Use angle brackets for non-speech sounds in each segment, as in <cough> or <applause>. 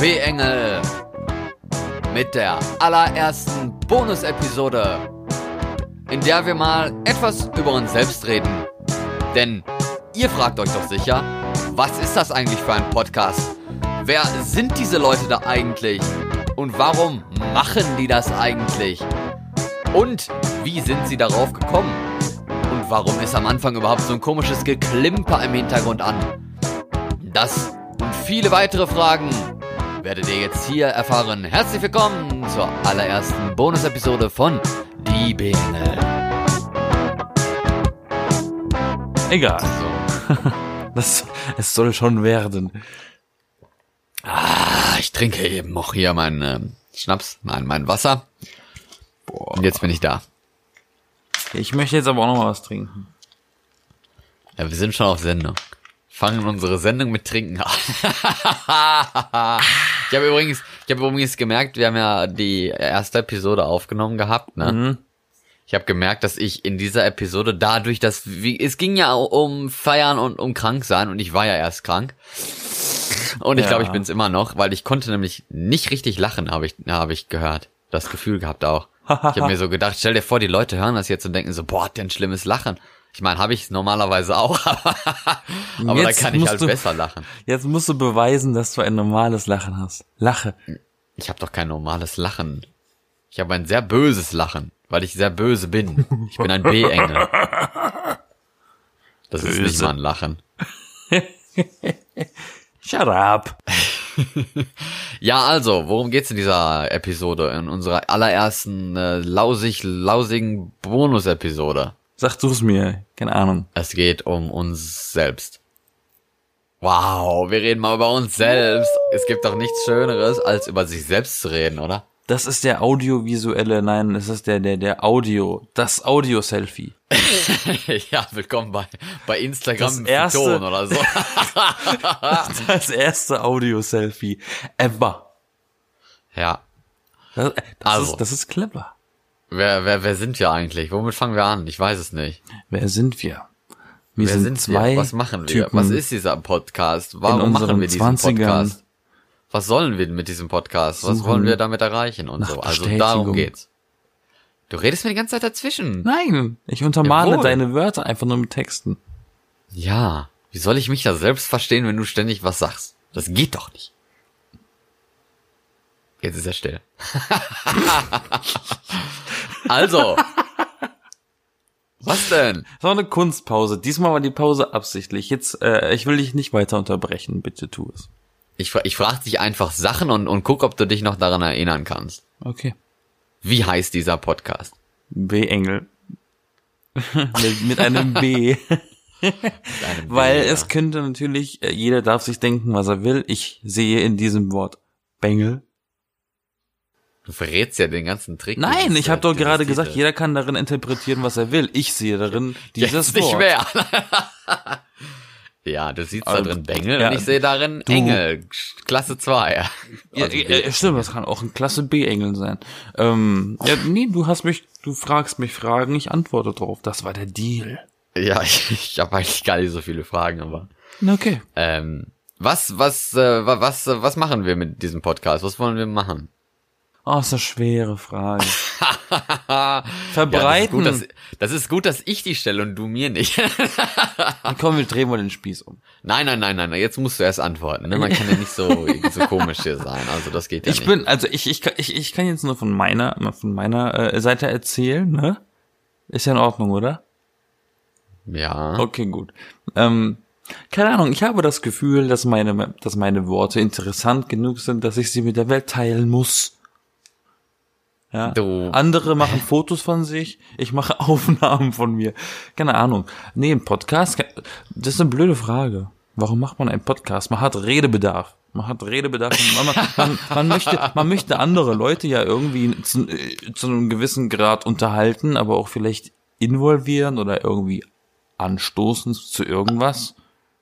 B-Engel mit der allerersten Bonus-Episode, in der wir mal etwas über uns selbst reden. Denn ihr fragt euch doch sicher, was ist das eigentlich für ein Podcast? Wer sind diese Leute da eigentlich? Und warum machen die das eigentlich? Und wie sind sie darauf gekommen? Und warum ist am Anfang überhaupt so ein komisches Geklimper im Hintergrund an? Das und viele weitere Fragen werdet ihr jetzt hier erfahren. Herzlich willkommen zur allerersten Bonus-Episode von Die Bene. Egal. So. <laughs> das, es soll schon werden. Ah, ich trinke eben noch hier meinen äh, Schnaps, nein, mein Wasser. Boah. Und jetzt bin ich da. Ich möchte jetzt aber auch noch mal was trinken. Ja, wir sind schon auf Sendung fangen unsere Sendung mit Trinken an. <laughs> ich habe übrigens, ich habe übrigens gemerkt, wir haben ja die erste Episode aufgenommen gehabt, ne? Mhm. Ich habe gemerkt, dass ich in dieser Episode dadurch, dass wie, es ging ja um Feiern und um krank sein und ich war ja erst krank. Und ich ja. glaube, ich bin es immer noch, weil ich konnte nämlich nicht richtig lachen, habe ich habe ich gehört. Das Gefühl gehabt auch. ich habe mir so gedacht, stell dir vor, die Leute hören das jetzt und denken so, boah, hat der ein schlimmes Lachen. Ich meine, habe ich normalerweise auch, <laughs> aber, aber da kann ich halt du, besser lachen. Jetzt musst du beweisen, dass du ein normales Lachen hast. Lache. Ich habe doch kein normales Lachen. Ich habe ein sehr böses Lachen, weil ich sehr böse bin. Ich bin ein B-Engel. <laughs> Das böse. ist nicht mal ein Lachen. <laughs> Shut up. ja, also, worum geht's in dieser Episode? In unserer allerersten äh, lausig, lausigen Bonus-Episode. Sag du es mir, keine Ahnung. Es geht um uns selbst. Wow, wir reden mal über uns selbst. Es gibt doch nichts Schöneres, als über sich selbst zu reden, oder? Das ist der audiovisuelle, nein, es ist der, der, der Audio, das Audio-Selfie. <laughs> ja, willkommen bei, bei Instagram das erste, Ton oder so. <laughs> das erste Audio-Selfie ever. Ja. Das, das, also. ist, das ist clever. Wer, wer, wer sind wir eigentlich? Womit fangen wir an? Ich weiß es nicht. Wer sind wir? Wir wer sind, sind wir? Was machen wir? Typen Was ist dieser Podcast? Warum machen wir diesen 20ern. Podcast? Was sollen wir mit diesem Podcast? Was wollen wir damit erreichen und so? Also darum geht's. Du redest mir die ganze Zeit dazwischen. Nein, ich untermale Jawohl. deine Wörter einfach nur mit Texten. Ja, wie soll ich mich da selbst verstehen, wenn du ständig was sagst? Das geht doch nicht. Jetzt ist er still. <laughs> Also. Was denn? Das war eine Kunstpause. Diesmal war die Pause absichtlich. Jetzt, äh, ich will dich nicht weiter unterbrechen. Bitte tu es. Ich, ich frage dich einfach Sachen und, und guck, ob du dich noch daran erinnern kannst. Okay. Wie heißt dieser Podcast? B-Engel. <laughs> mit, mit einem B. Weil B, es könnte natürlich, äh, jeder darf sich denken, was er will. Ich sehe in diesem Wort Bengel Du verrätst ja den ganzen Trick. Nein, ich habe doch gerade gesagt, jeder kann darin interpretieren, was er will. Ich sehe darin <laughs> dieses Jetzt nicht Wort. mehr. <laughs> ja, du siehst also, da drin Bengel ja, und ich sehe darin du, Engel, Klasse 2. Ja, <laughs> also ja, stimmt, das kann auch ein Klasse B Engel sein. Ähm, ja, nee, du hast mich, du fragst mich Fragen, ich antworte drauf. Das war der Deal. Ja, ich, ich habe eigentlich gar nicht so viele Fragen, aber. Okay. Ähm, was, was, äh, was, was machen wir mit diesem Podcast? Was wollen wir machen? Oh, ist eine schwere Frage. Verbreiten. <laughs> Ja, das, ist gut, dass, das ist gut, dass ich die stelle und du mir nicht. <laughs> Komm, wir drehen mal den Spieß um. Nein, nein, nein, nein, jetzt musst du erst antworten. Ne? Man <laughs> kann ja nicht so, so komisch hier sein. Also das geht ja ich nicht. Ich bin, also ich, ich, ich, ich kann jetzt nur von meiner, von meiner äh, Seite erzählen, ne? Ist ja in Ordnung, oder? Ja. Okay, gut. Ähm, keine Ahnung, ich habe das Gefühl, dass meine, dass meine Worte interessant genug sind, dass ich sie mit der Welt teilen muss. Ja. Du. Andere machen Fotos von sich, ich mache <laughs> Aufnahmen von mir. Keine Ahnung. Nee, ein Podcast, das ist eine blöde Frage. Warum macht man einen Podcast? Man hat Redebedarf. Man hat Redebedarf. Man, man, man, möchte, man möchte andere Leute ja irgendwie zu, zu einem gewissen Grad unterhalten, aber auch vielleicht involvieren oder irgendwie anstoßen zu irgendwas.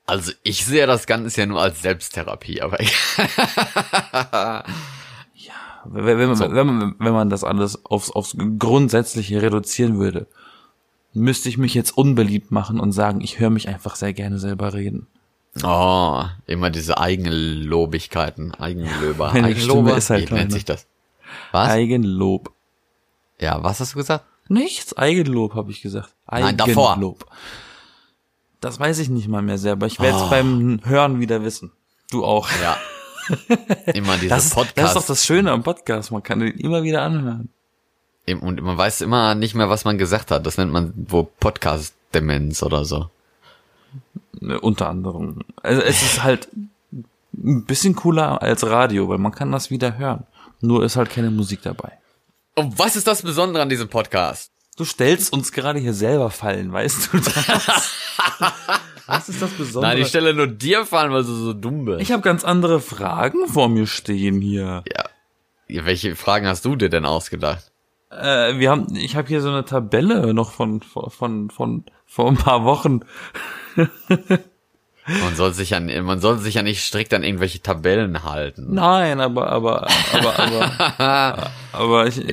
Also ich sehe das Ganze ja nur als Selbsttherapie, aber <laughs> wenn, wenn, so. wenn, man, wenn man das alles aufs, aufs Grundsätzliche reduzieren würde, müsste ich mich jetzt unbeliebt machen und sagen, ich höre mich einfach sehr gerne selber reden. Oh, immer diese Eigenlobigkeiten, Eigenlöber. Eigenlober, ist halt wie nennt sich das? Was? Eigenlob. Ja, was hast du gesagt? Nichts, Eigenlob habe ich gesagt. Eigenlob. Nein, davor. Das weiß ich nicht mal mehr selber. Ich werde es oh. beim Hören wieder wissen. Du auch. Ja. <laughs> <laughs> Immer diese das Podcast. Das ist doch das Schöne am Podcast. Man kann den immer wieder anhören. Und man weiß immer nicht mehr, was man gesagt hat. Das nennt man wo Podcast-Demenz oder so. Ne, unter anderem. Also es ist halt ein bisschen cooler als Radio, weil man kann das wieder hören. Nur ist halt keine Musik dabei. Und was ist das Besondere an diesem Podcast? Du stellst uns gerade hier selber fallen, weißt du das? <laughs> was ist das Besondere? Nein, ich stelle nur dir fallen, weil du so dumm bist. Ich habe ganz andere Fragen vor mir stehen hier. Ja. Welche Fragen hast du dir denn ausgedacht? Äh, wir haben, ich habe hier so eine Tabelle noch von von von, von vor ein paar Wochen. <laughs> Man soll sich ja, man soll sich ja nicht strikt an irgendwelche Tabellen halten. Nein, aber, aber, aber, aber, <laughs> aber ich,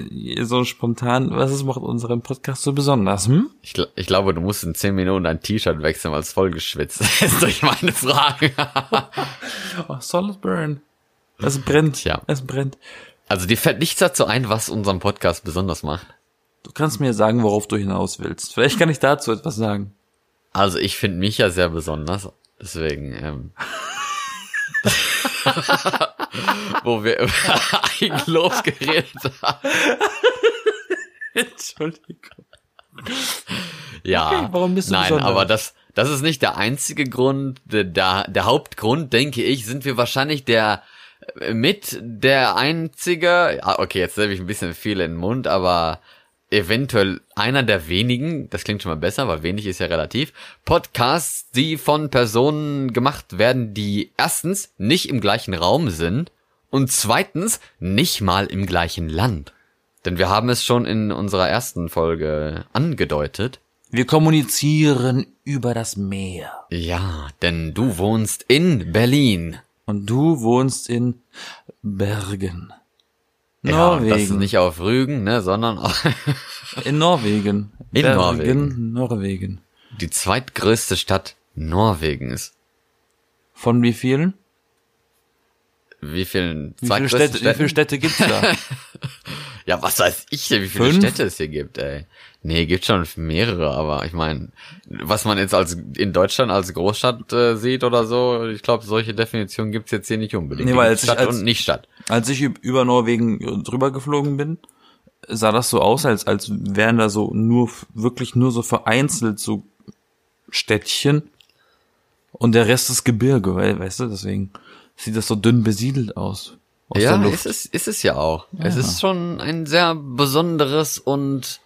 so spontan, was ist macht unseren Podcast so besonders, hm? Ich, ich glaube, du musst in zehn Minuten dein T-Shirt wechseln, weil es voll geschwitzt <laughs> ist durch meine Frage. <laughs> oh, solid burn. Es brennt. Ja. Es brennt. Also dir fällt nichts dazu ein, was unseren Podcast besonders macht? Du kannst mir sagen, worauf du hinaus willst. Vielleicht kann ich dazu etwas sagen. Also ich finde mich ja sehr besonders. Deswegen, ähm, <laughs> wo wir über Eigenlob <laughs> geredet haben. Entschuldigung. Ja, okay, warum bist du nein, besonders? aber das, das ist nicht der einzige Grund. Der, der Hauptgrund, denke ich, sind wir wahrscheinlich der mit der einzige, ah, okay, jetzt habe ich ein bisschen viel in den Mund, aber eventuell einer der wenigen, das klingt schon mal besser, weil wenig ist ja relativ, Podcasts, die von Personen gemacht werden, die erstens nicht im gleichen Raum sind und zweitens nicht mal im gleichen Land. Denn wir haben es schon in unserer ersten Folge angedeutet. Wir kommunizieren über das Meer. Ja, denn du wohnst in Berlin. Und du wohnst in Bergen. Norwegen. Ja, das ist nicht auf Rügen, ne, sondern <laughs> in Norwegen. In Bergen, Norwegen. Norwegen. Die zweitgrößte Stadt Norwegens. Von wie vielen? Wie vielen? Wie viele Städte, wie viele Städte gibt's da? <laughs> ja, was weiß ich denn, wie viele Fünf? Städte es hier gibt, ey. Nee, gibt schon mehrere, aber ich meine, was man jetzt als in Deutschland als Großstadt äh, sieht oder so, ich glaube, solche Definitionen gibt's jetzt hier nicht unbedingt. Nee, weil als Stadt ich, als, und nicht Stadt. Als ich über Norwegen drüber geflogen bin, sah das so aus, als als wären da so nur wirklich nur so vereinzelt so Städtchen und der Rest ist Gebirge, weil, weißt du, deswegen sieht das so dünn besiedelt aus. aus ja, ist es, ist es ja auch. Ja. Es ist schon ein sehr besonderes und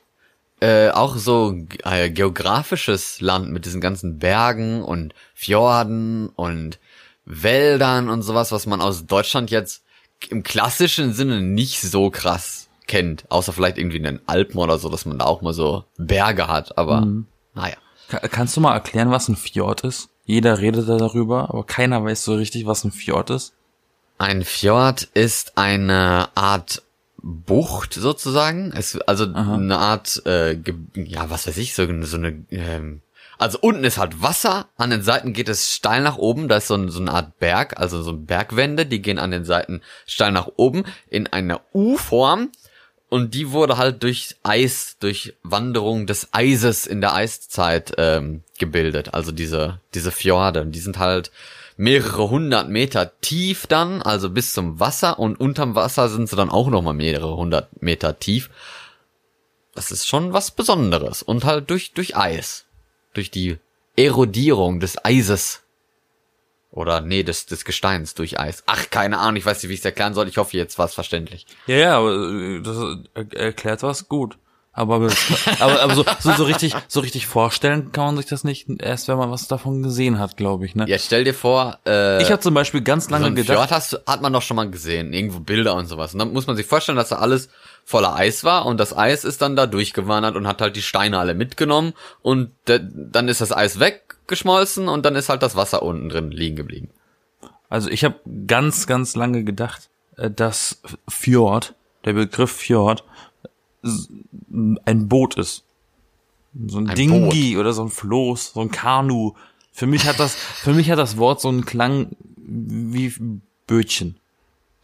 äh, auch so äh, geografisches Land mit diesen ganzen Bergen und Fjorden und Wäldern und sowas, was man aus Deutschland jetzt im klassischen Sinne nicht so krass kennt, außer vielleicht irgendwie in den Alpen oder so, dass man da auch mal so Berge hat, aber mhm. naja. Kannst du mal erklären, was ein Fjord ist? Jeder redet da darüber, aber keiner weiß so richtig, was ein Fjord ist. Ein Fjord ist eine Art Bucht sozusagen. Es, also Aha. eine Art, äh, ja, was weiß ich, so, so eine, ähm, also unten ist halt Wasser, an den Seiten geht es steil nach oben, da ist so, ein, so eine Art Berg, also so Bergwände, die gehen an den Seiten steil nach oben in einer U-Form und die wurde halt durch Eis, durch Wanderung des Eises in der Eiszeit ähm, gebildet, also diese, diese Fjorde, die sind halt mehrere hundert Meter tief dann, also bis zum Wasser und unterm Wasser sind sie dann auch nochmal mehrere hundert Meter tief. Das ist schon was Besonderes und halt durch, durch Eis. Durch die Erodierung des Eises. Oder nee, des, des Gesteins durch Eis. Ach, keine Ahnung, ich weiß nicht, wie ich es erklären soll. Ich hoffe, jetzt war es verständlich. Ja, ja, äh, das erklärt was gut. Aber, aber, aber so, so, so richtig, so richtig vorstellen kann man sich das nicht erst, wenn man was davon gesehen hat, glaube ich, ne? Ja, stell dir vor, äh, Ich habe zum Beispiel ganz lange so gedacht. Fjord hast, hat man doch schon mal gesehen, irgendwo Bilder und sowas. Und dann muss man sich vorstellen, dass da alles voller Eis war und das Eis ist dann da durchgewandert und hat halt die Steine alle mitgenommen und dann ist das Eis weggeschmolzen und dann ist halt das Wasser unten drin liegen geblieben. Also ich habe ganz, ganz lange gedacht, äh, dass Fjord, der Begriff Fjord, ein Boot ist. So ein, ein Dingi oder so ein Floß, so ein Kanu, Für mich hat das, <laughs> für mich hat das Wort so einen Klang wie Bötchen.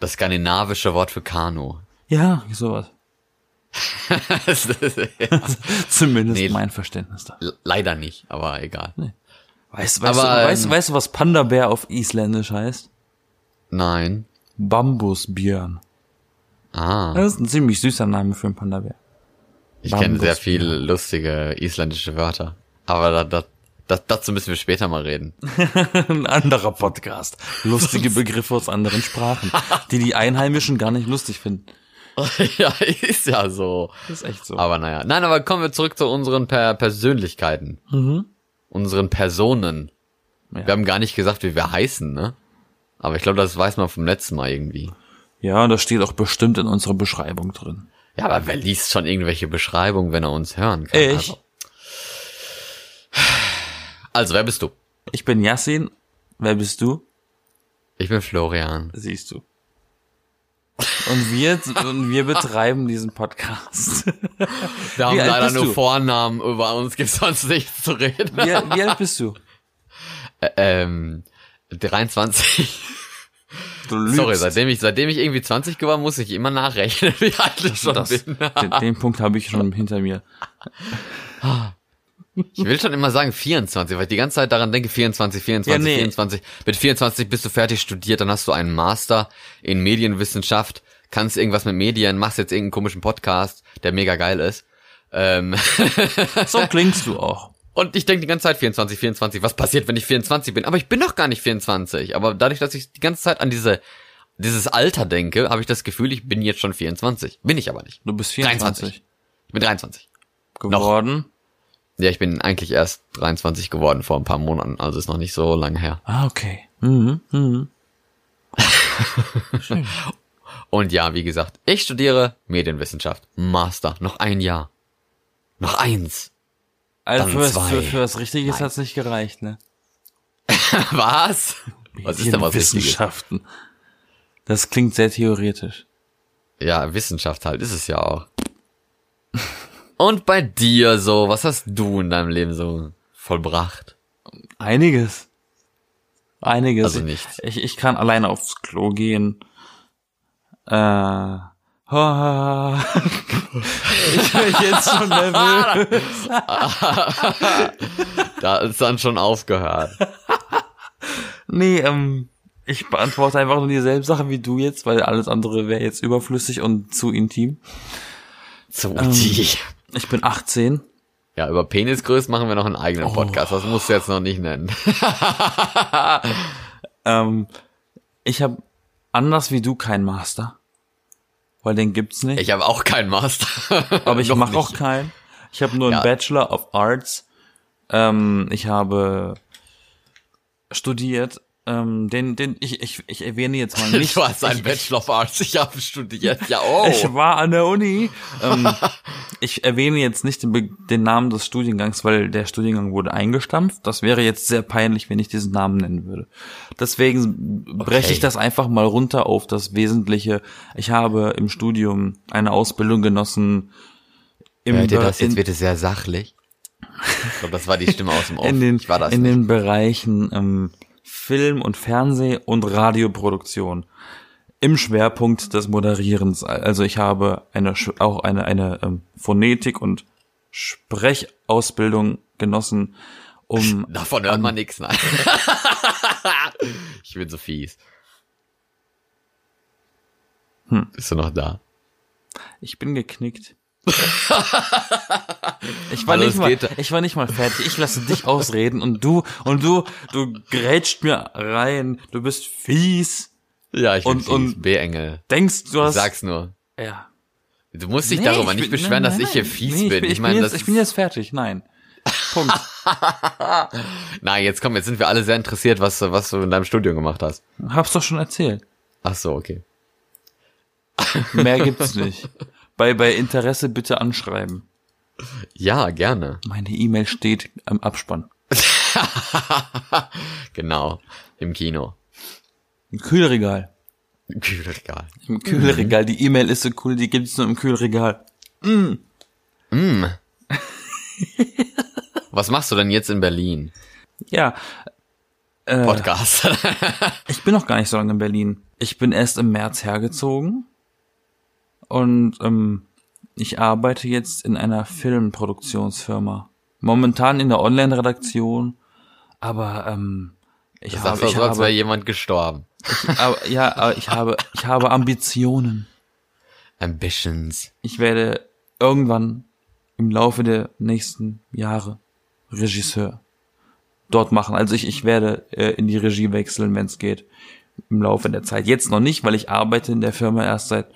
Das skandinavische Wort für Kanu. Ja, sowas. ja. <laughs> Zumindest nee, mein Verständnis da. Leider nicht, aber egal. Nee. Weißt, weißt, aber, du, weißt, ähm, weißt du, was Panda-Bär auf Isländisch heißt? Nein. Bambusbjörn. Ah. Das ist ein ziemlich süßer Name für einen Panda-Bär. Ich kenne sehr viele lustige isländische Wörter. Aber da, da, da, dazu müssen wir später mal reden. <laughs> ein anderer Podcast. Lustige <laughs> Begriffe aus anderen Sprachen, die die Einheimischen gar nicht lustig finden. <laughs> ja, ist ja so. Ist echt so. Aber naja. Nein, aber kommen wir zurück zu unseren per Persönlichkeiten. Mhm. Unseren Personen. Ja. Wir haben gar nicht gesagt, wie wir heißen, ne? Aber ich glaube, das weiß man vom letzten Mal irgendwie. Ja, das steht auch bestimmt in unserer Beschreibung drin. Ja, aber wer liest schon irgendwelche Beschreibungen, wenn er uns hören kann? Ich. Also, also wer bist du? Ich bin Yassin. Wer bist du? Ich bin Florian. Siehst du. Und wir, und wir betreiben diesen Podcast. Wir haben leider nur du? Vornamen, über uns gibt sonst nichts zu reden. Wie, wie alt bist du? Ä ähm, 23. Sorry, seitdem ich, seitdem ich irgendwie 20 geworden, muss ich immer nachrechnen, <laughs> wie alt ich schon das, bin. den, den Punkt habe ich schon hinter mir. Ich will schon immer sagen 24, weil ich die ganze Zeit daran denke, 24, 24, ja, nee. 24. Mit 24 bist du fertig studiert, dann hast du einen Master in Medienwissenschaft, kannst irgendwas mit Medien, machst jetzt irgendeinen komischen Podcast, der mega geil ist. Ähm so <laughs> klingst du auch. Und ich denke die ganze Zeit 24, 24, was passiert, wenn ich 24 bin? Aber ich bin doch gar nicht 24. Aber dadurch, dass ich die ganze Zeit an diese dieses Alter denke, habe ich das Gefühl, ich bin jetzt schon 24. Bin ich aber nicht. Du bist 24. 23. Ich bin 23. Geworden? Noch. Ja, ich bin eigentlich erst 23 geworden vor ein paar Monaten, also ist noch nicht so lange her. Ah, okay. Mhm, mhm. <laughs> Schön. Und ja, wie gesagt, ich studiere Medienwissenschaft. Master. Noch ein Jahr. Noch eins. Also für, was, für, für was Richtiges hat's nicht gereicht, ne? <laughs> was? Was ist denn was Wissenschaften. Das klingt sehr theoretisch. Ja, Wissenschaft halt, ist es ja auch. Und bei dir so, was hast du in deinem Leben so vollbracht? Einiges. Einiges. Also nicht. Ich, ich kann alleine aufs Klo gehen. Äh, ich bin jetzt schon nervös. da ist dann schon aufgehört. Nee, ähm, ich beantworte einfach nur dieselbe Sache wie du jetzt, weil alles andere wäre jetzt überflüssig und zu intim. Zu ähm, intim. Ich bin 18. Ja, über Penisgröße machen wir noch einen eigenen Podcast. Oh. Das musst du jetzt noch nicht nennen. <laughs> ähm, ich habe anders wie du keinen Master weil den gibt's nicht. Ich habe auch keinen Master. <laughs> Aber ich mache auch keinen. Ich habe nur einen ja. Bachelor of Arts. Ähm, ich habe studiert. Ähm, den, den, ich, ich, ich erwähne jetzt mal <laughs> nicht. Du hast einen ich, Bachelor of Arts. Ich habe studiert. Ja, <laughs> oh. Ich war an der Uni. ähm, <laughs> ich erwähne jetzt nicht den, den, Namen des Studiengangs, weil der Studiengang wurde eingestampft. Das wäre jetzt sehr peinlich, wenn ich diesen Namen nennen würde. Deswegen breche okay. ich das einfach mal runter auf das Wesentliche. Ich habe im Studium eine Ausbildung genossen. Im Hört ihr das? Jetzt wird es sehr sachlich. Ich glaube, das war die Stimme aus dem Off. In den, ich war das in den Bereichen ähm, Film- und Fernseh- und Radioproduktion im Schwerpunkt des Moderierens. Also ich habe eine auch eine eine ähm, Phonetik und Sprechausbildung genossen, um <laughs> davon hört man nichts. Nein, <laughs> ich bin so fies. Hm. Bist du noch da? Ich bin geknickt. <laughs> ich war nicht mal, ich war nicht mal fertig. Ich lasse dich ausreden und du und du du grätscht mir rein. Du bist fies. Ja, ich bin und, fies. Und B-Engel. Denkst du hast? Sag's nur. Ja. Du musst dich nee, darüber nicht bin, beschweren, nein, nein, dass ich hier fies nee, bin. Ich, ich, meine, jetzt, ich bin jetzt fertig. Nein. <laughs> Punkt. Nein, jetzt komm, jetzt sind wir alle sehr interessiert, was, was du in deinem Studium gemacht hast. Hab's doch schon erzählt. Ach so, okay. Mehr gibt's nicht. <laughs> Bei, bei Interesse bitte anschreiben. Ja, gerne. Meine E-Mail steht am Abspann. <laughs> genau, im Kino. Im Kühlregal. Im Kühlregal. Im Kühlregal. Die E-Mail ist so cool, die gibt's nur im Kühlregal. Mm. Mm. Was machst du denn jetzt in Berlin? Ja. Äh, Podcast. <laughs> ich bin noch gar nicht so lange in Berlin. Ich bin erst im März hergezogen und ähm, ich arbeite jetzt in einer Filmproduktionsfirma. Momentan in der Online-Redaktion, aber ähm, ich das habe, ich so, als wäre jemand gestorben. Ich, aber, ja, aber ich habe, ich habe Ambitionen. Ambitions. Ich werde irgendwann im Laufe der nächsten Jahre Regisseur dort machen. Also ich, ich werde äh, in die Regie wechseln, wenn es geht, im Laufe der Zeit. Jetzt noch nicht, weil ich arbeite in der Firma erst seit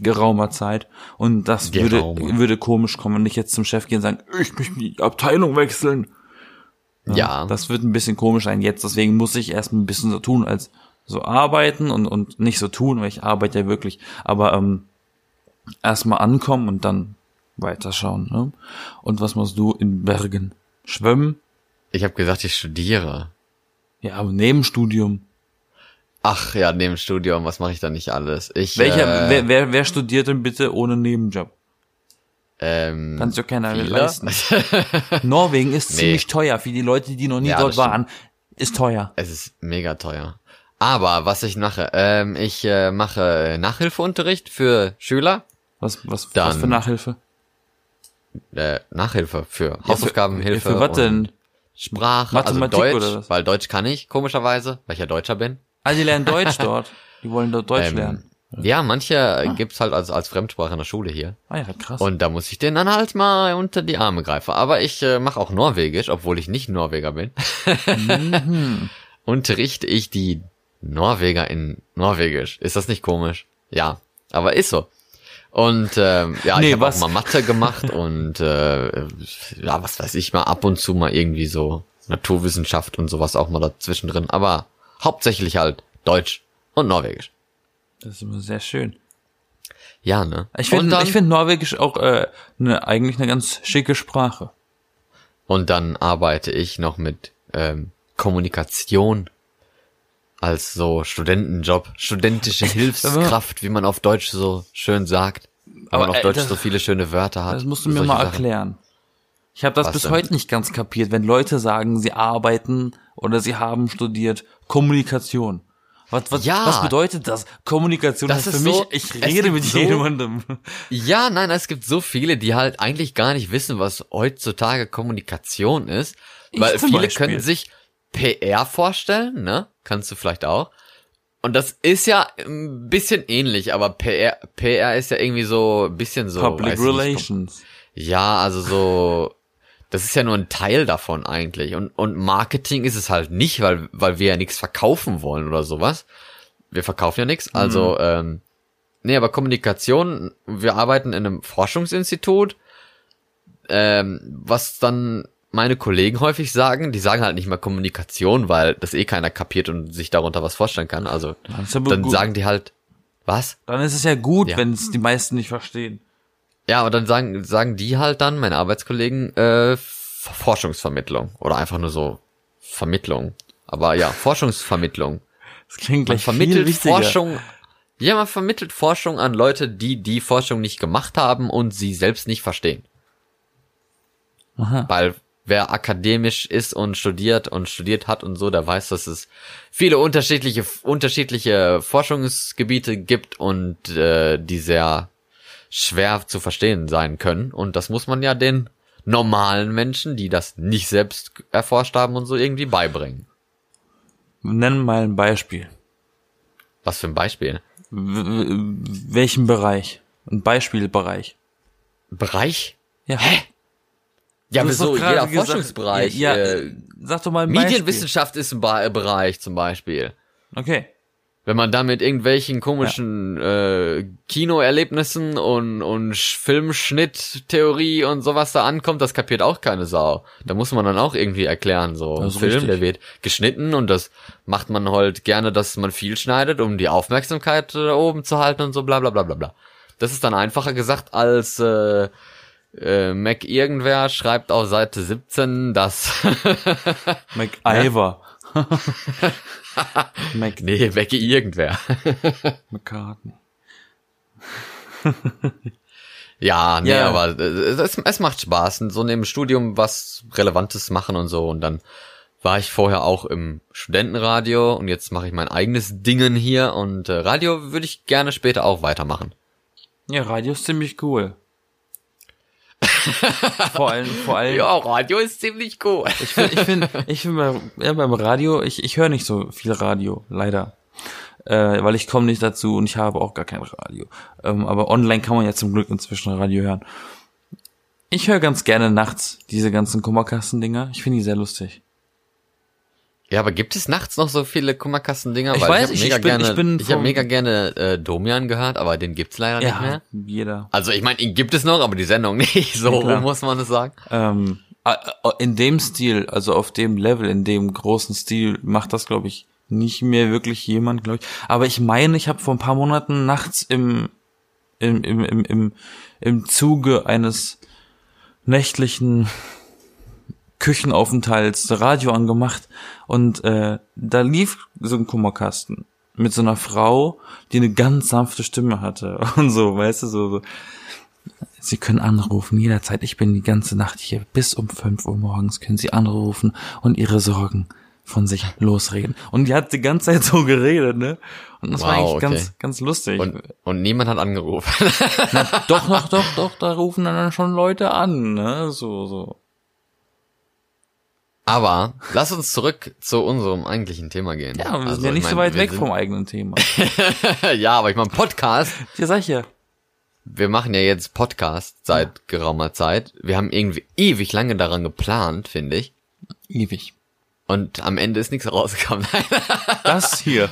geraumer Zeit und das würde, würde komisch kommen, wenn ich jetzt zum Chef gehe und sagen, ich möchte die Abteilung wechseln. Ja, ja. Das wird ein bisschen komisch sein jetzt, deswegen muss ich erst ein bisschen so tun, als so arbeiten und, und nicht so tun, weil ich arbeite ja wirklich, aber ähm, erstmal ankommen und dann weiterschauen. Ne? Und was machst du in Bergen? Schwimmen? Ich habe gesagt, ich studiere. Ja, aber neben Studium. Ach ja, neben Studium, was mache ich da nicht alles? Ich, Welcher, äh, wer, wer, wer studiert denn bitte ohne Nebenjob? Ähm, Kannst du keiner viele? leisten. <laughs> Norwegen ist nee. ziemlich teuer. Für die Leute, die noch nie ja, dort waren, ist teuer. Es ist mega teuer. Aber was ich mache, ähm, ich äh, mache Nachhilfeunterricht für Schüler. Was, was, Dann, was für Nachhilfe? Äh, Nachhilfe für Hausaufgabenhilfe. Ja, für, für was denn? Sprache, Mathematik also Deutsch, oder was? weil Deutsch kann ich, komischerweise, weil ich ja Deutscher bin. Ah, die lernen Deutsch dort. Die wollen dort Deutsch ähm, lernen. Ja, manche ah. gibt's halt als, als Fremdsprache in der Schule hier. Ah ja, krass. Und da muss ich denen dann halt mal unter die Arme greifen. Aber ich äh, mache auch Norwegisch, obwohl ich nicht Norweger bin. mhm. <laughs> Unterrichte ich die Norweger in Norwegisch. Ist das nicht komisch? Ja, aber ist so. Und ähm, ja, nee, ich habe auch mal Mathe gemacht und äh, ja, was weiß ich mal ab und zu mal irgendwie so Naturwissenschaft und sowas auch mal dazwischen drin. Aber hauptsächlich halt Deutsch und Norwegisch. Das ist immer sehr schön. Ja, ne? Ich finde ich finde Norwegisch auch äh, ne, eigentlich eine ganz schicke Sprache. Und dann arbeite ich noch mit ähm, Kommunikation als so Studentenjob, studentische <laughs> Hilfskraft, wie man auf Deutsch so schön sagt. Weil Aber, man auf Deutsch das, so viele schöne Wörter hat. Das musst du mir mal Sachen. erklären. Ich habe das Was bis denn? heute nicht ganz kapiert, wenn Leute sagen, sie arbeiten oder sie haben studiert Kommunikation. Was, was, ja, was bedeutet das? Kommunikation das ist für so, mich, ich rede mit so, jemandem. Ja, nein, es gibt so viele, die halt eigentlich gar nicht wissen, was heutzutage Kommunikation ist. Ich weil viele Beispiel. können sich PR vorstellen, ne? Kannst du vielleicht auch. Und das ist ja ein bisschen ähnlich, aber PR, PR ist ja irgendwie so ein bisschen so. Public Relations. Nicht, ja, also so das ist ja nur ein Teil davon eigentlich. Und, und Marketing ist es halt nicht, weil, weil wir ja nichts verkaufen wollen oder sowas. Wir verkaufen ja nichts. Also, mhm. ähm, nee, aber Kommunikation, wir arbeiten in einem Forschungsinstitut, ähm, was dann meine Kollegen häufig sagen, die sagen halt nicht mehr Kommunikation, weil das eh keiner kapiert und sich darunter was vorstellen kann. Also dann gut. sagen die halt, was? Dann ist es ja gut, ja. wenn es die meisten nicht verstehen. Ja, und dann sagen, sagen die halt dann, meine Arbeitskollegen, äh, Forschungsvermittlung oder einfach nur so Vermittlung. Aber ja, Forschungsvermittlung. Das klingt gleich man vermittelt Forschung. Ja, man vermittelt Forschung an Leute, die die Forschung nicht gemacht haben und sie selbst nicht verstehen. Aha. Weil wer akademisch ist und studiert und studiert hat und so, der weiß, dass es viele unterschiedliche unterschiedliche Forschungsgebiete gibt und äh, die sehr schwer zu verstehen sein können. Und das muss man ja den normalen Menschen, die das nicht selbst erforscht haben und so irgendwie beibringen. Nennen mal ein Beispiel. Was für ein Beispiel? W welchen Bereich? Ein Beispielbereich. Bereich? Ja. Hä? Ja, wieso? Jeder gesagt, Forschungsbereich. Ja, ja äh, sag doch mal ein Medienwissenschaft Beispiel. ist ein ba Bereich zum Beispiel. Okay. Wenn man da mit irgendwelchen komischen ja. äh, Kinoerlebnissen und, und Filmschnitttheorie und sowas da ankommt, das kapiert auch keine Sau. Da muss man dann auch irgendwie erklären, so ein Film, richtig. der wird geschnitten und das macht man halt gerne, dass man viel schneidet, um die Aufmerksamkeit da oben zu halten und so bla bla bla bla bla. Das ist dann einfacher gesagt als äh, äh, Mac irgendwer schreibt auf Seite 17, dass <laughs> MacIver. <laughs> Mac nee, wecke irgendwer. <laughs> McCartney. ja, nee, yeah. aber es, es macht Spaß. So neben Studium was Relevantes machen und so und dann war ich vorher auch im Studentenradio und jetzt mache ich mein eigenes Dingen hier und äh, Radio würde ich gerne später auch weitermachen. Ja, Radio ist ziemlich cool. Vor allem, vor allem. Ja, Radio ist ziemlich cool. Ich finde, ich finde, ich finde ja, beim Radio, ich, ich höre nicht so viel Radio, leider. Äh, weil ich komme nicht dazu und ich habe auch gar kein Radio. Ähm, aber online kann man ja zum Glück inzwischen Radio hören. Ich höre ganz gerne nachts diese ganzen Kummerkasten-Dinger. Ich finde die sehr lustig. Ja, aber gibt es nachts noch so viele Kummerkasten-Dinger? Ich weiß, ich, ich, ich bin, gerne, ich bin ich habe mega gerne äh, Domian gehört, aber den gibt's leider ja, nicht mehr. jeder. Also ich meine, ihn gibt es noch, aber die Sendung <laughs> nicht. So Ja, muss man es sagen. Ähm, äh, in dem Stil, also auf dem Level, in dem großen Stil, macht das, glaube ich, nicht mehr wirklich jemand, glaube ich. Aber ich meine, ich habe vor ein paar Monaten nachts im, im, im, im, im, im Zuge eines nächtlichen Küchenaufenthalts Radio angemacht und äh, da lief so ein Kummerkasten mit so einer Frau, die eine ganz sanfte Stimme hatte <laughs> und so, weißt du, so, so. Sie können anrufen jederzeit. Ich bin die ganze Nacht hier. Bis um 5 Uhr morgens können Sie anrufen und Ihre Sorgen von sich losreden. Und die hat die ganze Zeit so geredet, ne? Und das war Wow, eigentlich okay. ganz, ganz lustig. Und, und niemand hat angerufen. Na, doch, <laughs> doch, doch, doch, da rufen dann schon Leute an, ne? So, so. Aber lass uns zurück zu unserem eigentlichen Thema gehen. Ja, wir Also, sind ja ich nicht mein, so weit weg sind- vom eigenen Thema. <laughs> ja, aber ich meine Podcast. Ja, sag ich ja. Wir machen ja jetzt Podcast seit geraumer Zeit. Wir haben irgendwie ewig lange daran geplant, finde ich. Ewig. Und am Ende ist nichts rausgekommen. <laughs> Das hier.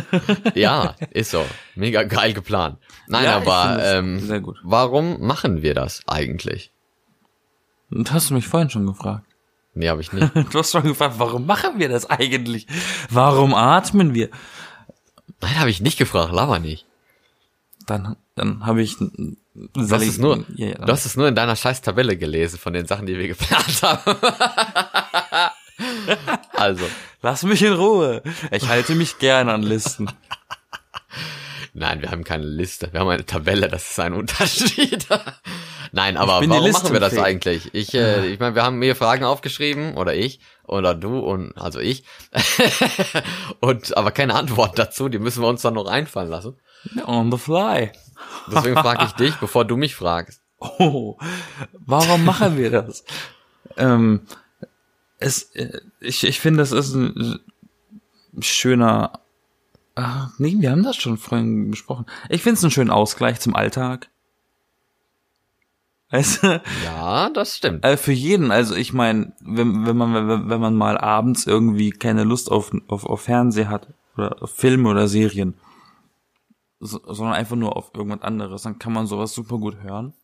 <laughs> ja, ist so. Mega geil geplant. Nein, Ja, aber ähm, sehr gut. warum machen wir das eigentlich? Und hast du mich vorhin schon gefragt. Nee, habe ich nicht. <laughs> Du hast schon gefragt, warum machen wir das eigentlich? Warum atmen wir? Nein, habe ich nicht gefragt, laber nicht. Dann, dann habe ich. Du hast, es nur, ja, ja, du hast es nur in deiner scheiß Tabelle gelesen von den Sachen, die wir geplant haben. <laughs> also, Lass mich in Ruhe. Ich halte mich gerne an Listen. Nein, wir haben keine Liste. Wir haben eine Tabelle, das ist ein Unterschied. <laughs> nein, aber warum machen wir das eigentlich? Ich, äh, ich meine, wir haben mir Fragen aufgeschrieben, oder ich, oder du, und also ich. <laughs> und aber keine Antwort dazu, die müssen wir uns dann noch einfallen lassen. On the fly. Deswegen <laughs> frage ich dich, bevor du mich fragst. Oh, warum machen wir das? ähm, es, äh, ich, ich finde, das ist ein schöner. Ah, nee, wir haben das schon vorhin besprochen. Ich finde es einen schönen Ausgleich zum Alltag. Weißt du? Ja, das stimmt. Äh, für jeden, also ich meine, wenn, wenn man wenn, man mal abends irgendwie keine Lust auf, auf, auf Fernseh hat oder auf Filme oder Serien, so, sondern einfach nur auf irgendwas anderes, dann kann man sowas super gut hören.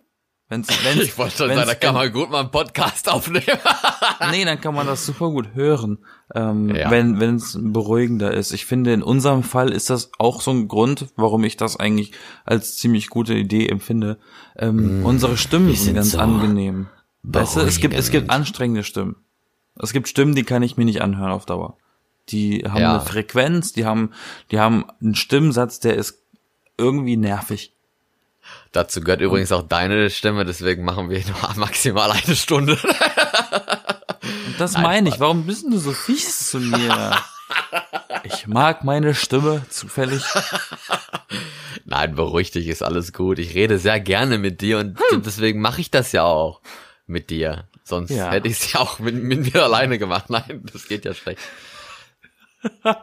Wenn's, <laughs> wenn's, Ich wollte schon sagen, da kann man gut mal einen Podcast aufnehmen. <laughs> Nee, dann kann man das super gut hören, ähm, Ja. wenn es beruhigender ist. Ich finde, in unserem Fall ist das auch so ein Grund, warum ich das eigentlich als ziemlich gute Idee empfinde. Ähm, unsere Stimmen sind Mm, ganz so angenehm. Weißt du, es gibt es gibt anstrengende Stimmen. Es gibt Stimmen, die kann ich mir nicht anhören auf Dauer. Die haben Ja. eine Frequenz, die haben die haben einen Stimmsatz, der ist irgendwie nervig. Dazu gehört übrigens auch deine Stimme, deswegen machen wir <laughs> nur maximal eine Stunde. Und das meine ich. Warum bist du so fies zu mir? Ich mag meine Stimme zufällig. <laughs> Nein, beruhig dich, ist alles gut. Ich rede sehr gerne mit dir und Hm. deswegen mache ich das ja auch mit dir. Sonst Ja. hätte ich es ja auch mit, mit mir alleine gemacht. Nein, das geht ja schlecht.